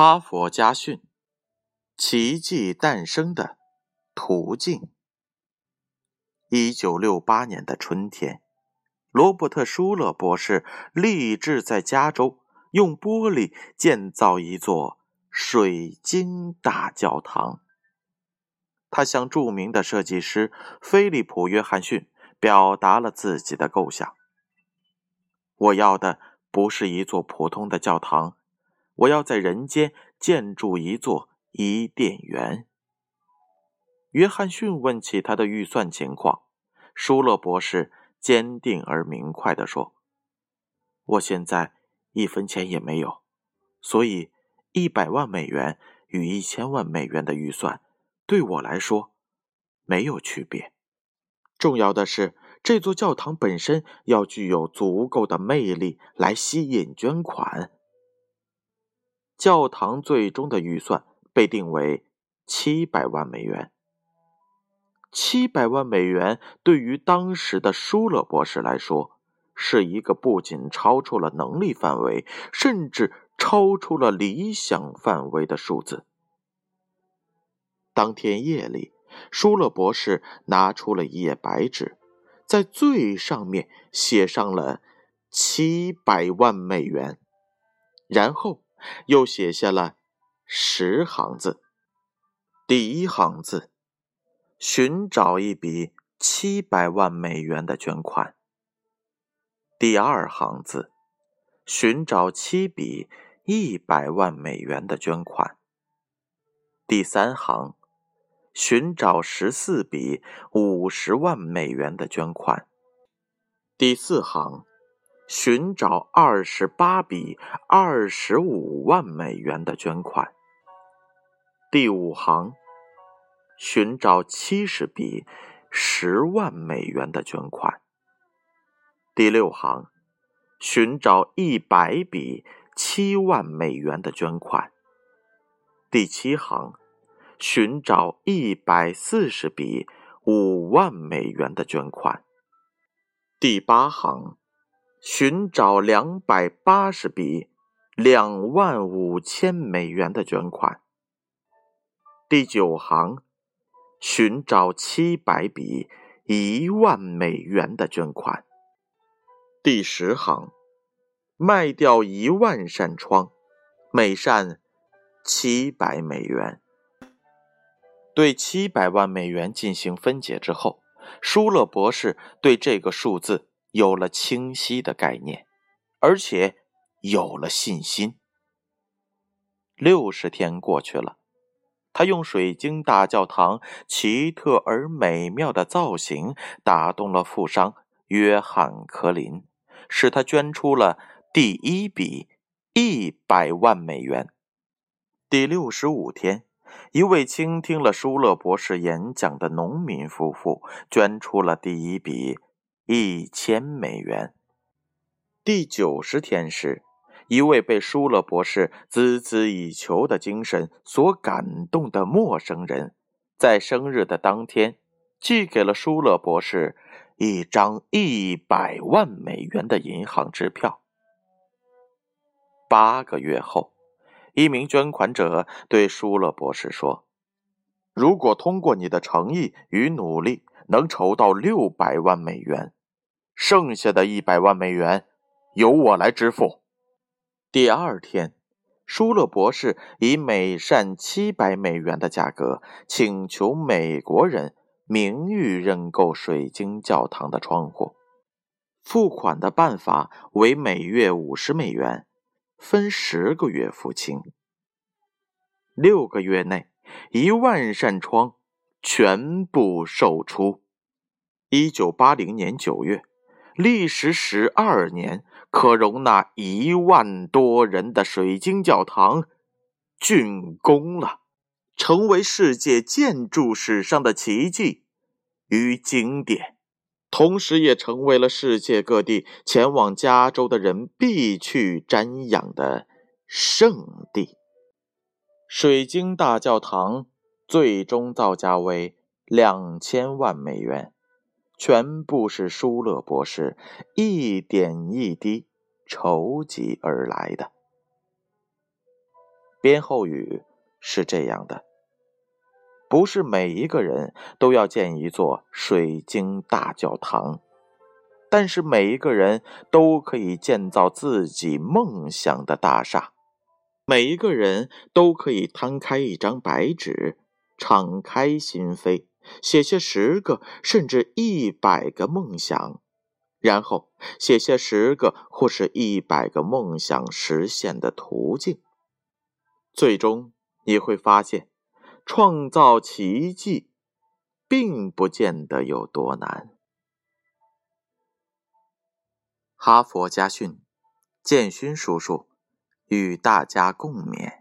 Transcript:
哈佛家训：奇迹诞生的途径。一九六八年的春天，罗伯特·舒勒博士立志在加州用玻璃建造一座水晶大教堂。他向著名的设计师菲利普·约翰逊表达了自己的构想：“我要的不是一座普通的教堂。”我要在人间建筑一座伊甸园。约翰逊问起他的预算情况，舒勒博士坚定而明快地说：“我现在一分钱也没有，所以一百万美元与一千万美元的预算对我来说没有区别。重要的是，这座教堂本身要具有足够的魅力来吸引捐款。”教堂最终的预算被定为七百万美元。七百万美元对于当时的舒勒博士来说，是一个不仅超出了能力范围，甚至超出了理想范围的数字。当天夜里，舒勒博士拿出了一页白纸，在最上面写上了七百万美元，然后。又写下了十行字。第一行字：寻找一笔七百万美元的捐款。第二行字：寻找七笔一百万美元的捐款。第三行：寻找十四笔五十万美元的捐款。第四行。寻找二十八笔二十五万美元的捐款。第五行，寻找七十笔十万美元的捐款。第六行，寻找一百笔七万美元的捐款。第七行，寻找一百四十笔五万美元的捐款。第八行。寻找两百八十笔两万五千美元的捐款。第九行，寻找七百笔一万美元的捐款。第十行，卖掉一万扇窗，每扇七百美元。对七百万美元进行分解之后，舒勒博士对这个数字。有了清晰的概念，而且有了信心。六十天过去了，他用水晶大教堂奇特而美妙的造型打动了富商约翰·科林，使他捐出了第一笔一百万美元。第六十五天，一位倾听了舒勒博士演讲的农民夫妇捐出了第一笔。一千美元。第九十天时，一位被舒勒博士孜孜以求的精神所感动的陌生人，在生日的当天，寄给了舒勒博士一张一百万美元的银行支票。八个月后，一名捐款者对舒勒博士说：“如果通过你的诚意与努力，能筹到六百万美元。”剩下的一百万美元由我来支付。第二天，舒勒博士以每扇七百美元的价格请求美国人名誉认购水晶教堂的窗户。付款的办法为每月五十美元，分十个月付清。六个月内，一万扇窗全部售出。一九八零年九月。历时十二年，可容纳一万多人的水晶教堂竣工了，成为世界建筑史上的奇迹与经典，同时也成为了世界各地前往加州的人必去瞻仰的圣地。水晶大教堂最终造价为两千万美元。全部是舒勒博士一点一滴筹集而来的。编后语是这样的：不是每一个人都要建一座水晶大教堂，但是每一个人都可以建造自己梦想的大厦。每一个人都可以摊开一张白纸，敞开心扉，写下十个甚至一百个梦想，然后写下十个或是一百个梦想实现的途径。最终你会发现，创造奇迹，并不见得有多难。哈佛家训，建勋叔叔。与大家共勉。